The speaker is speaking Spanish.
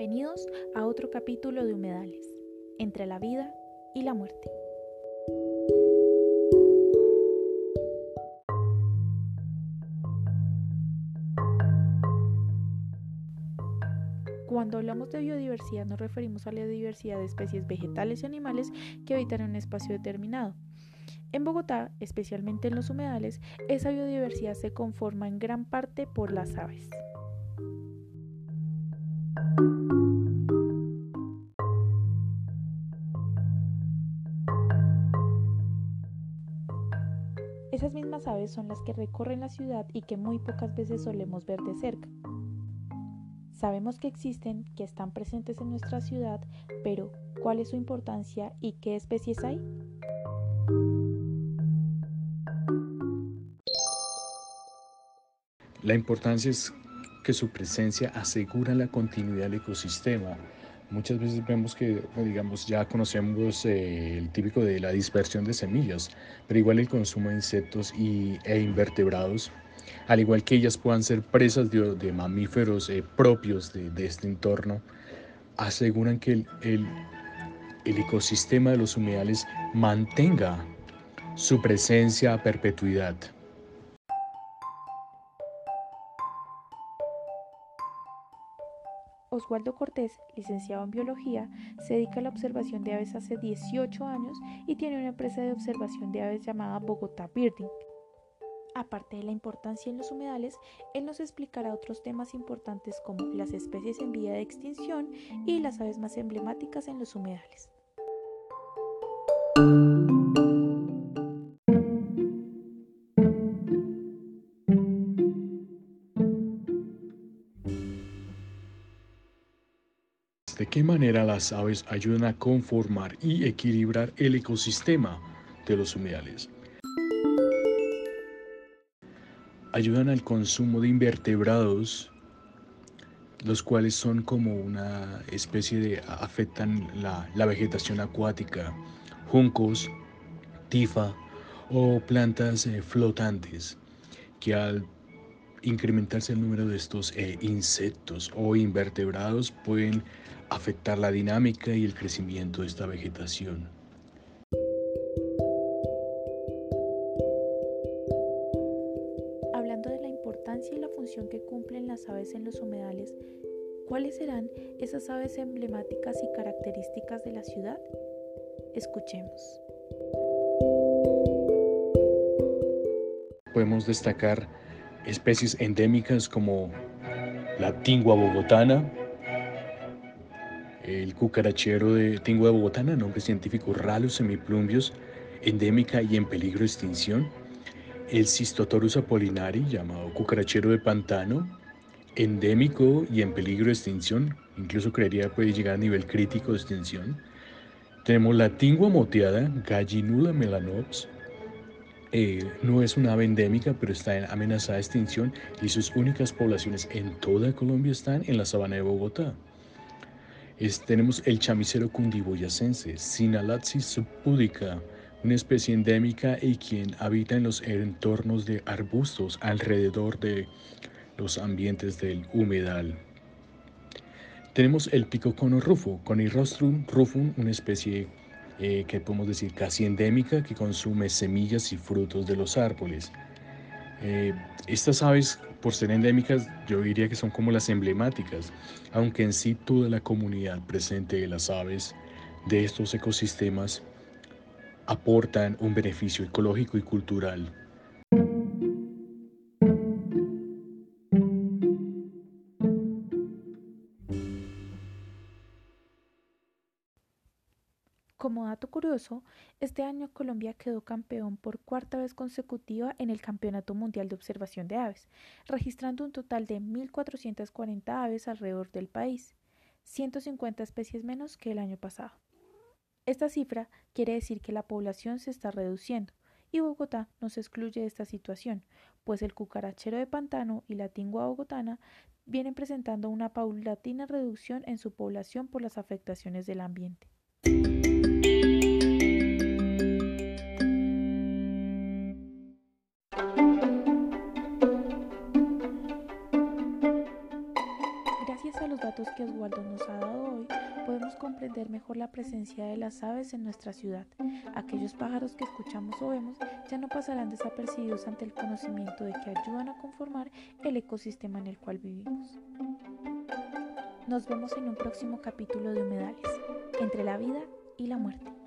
Bienvenidos a otro capítulo de Humedales, entre la vida y la muerte. Cuando hablamos de biodiversidad nos referimos a la diversidad de especies vegetales y animales que habitan en un espacio determinado. En Bogotá, especialmente en los humedales, esa biodiversidad se conforma en gran parte por las aves. Esas mismas aves son las que recorren la ciudad y que muy pocas veces solemos ver de cerca. Sabemos que existen, que están presentes en nuestra ciudad, pero ¿cuál es su importancia y qué especies hay? La importancia es que su presencia asegura la continuidad del ecosistema. Muchas veces vemos que, digamos, ya conocemos eh, el típico de la dispersión de semillas, pero igual el consumo de insectos y, e invertebrados, al igual que ellas puedan ser presas de, mamíferos eh, propios de, este entorno, aseguran que el, el ecosistema de los humedales mantenga su presencia a perpetuidad. Oswaldo Cortés, licenciado en biología, se dedica a la observación de aves hace 18 años y tiene una empresa de observación de aves llamada Bogotá Birding. Aparte de la importancia en los humedales, él nos explicará otros temas importantes como las especies en vía de extinción y las aves más emblemáticas en los humedales. De qué manera las aves ayudan a conformar y equilibrar el ecosistema de los humedales. Ayudan al consumo de invertebrados, los cuales son como una especie de, afectan la, vegetación acuática, juncos, tifa o plantas eh, flotantes, que al incrementarse el número de estos eh, insectos o invertebrados pueden afectar la dinámica y el crecimiento de esta vegetación. Hablando de la importancia y la función que cumplen las aves en los humedales, ¿cuáles serán esas aves emblemáticas y características de la ciudad? Escuchemos. Podemos destacar especies endémicas como la tingua bogotana, el cucarachero de Tingua de Bogotana, nombre científico Rallus semiplumbios, endémica y en peligro de extinción. El Cistotorus apollinari, llamado cucarachero de pantano, endémico y en peligro de extinción, incluso creería puede llegar a nivel crítico de extinción. Tenemos la tingua moteada, Gallinula melanops, eh, no es una ave endémica, pero está amenazada de extinción y sus únicas poblaciones en toda Colombia están en la sabana de Bogotá tenemos el chamicero cundiboyacense, Sinalatsis subpudica, una especie endémica y quien habita en los entornos de arbustos alrededor de los ambientes del humedal. Tenemos el pico cono rufo, Conirostrum rufum, una especie eh, que podemos decir casi endémica que consume semillas y frutos de los árboles. Eh, estas aves por ser endémicas, yo diría que son como las emblemáticas, aunque en sí toda la comunidad presente de las aves de estos ecosistemas aportan un beneficio ecológico y cultural Dato curioso, este año Colombia quedó campeón por cuarta vez consecutiva en el Campeonato Mundial de Observación de Aves, registrando un total de 1.440 aves alrededor del país, 150 especies menos que el año pasado. Esta cifra quiere decir que la población se está reduciendo, y Bogotá no se excluye de esta situación, pues el cucarachero de pantano y la tingua bogotana vienen presentando una paulatina reducción en su población por las afectaciones del ambiente. Datos que Oswaldo nos ha dado hoy, podemos comprender mejor la presencia de las aves en nuestra ciudad. Aquellos pájaros que escuchamos o vemos ya no pasarán desapercibidos ante el conocimiento de que ayudan a conformar el ecosistema en el cual vivimos. Nos vemos en un próximo capítulo de Humedales, entre la vida y la muerte.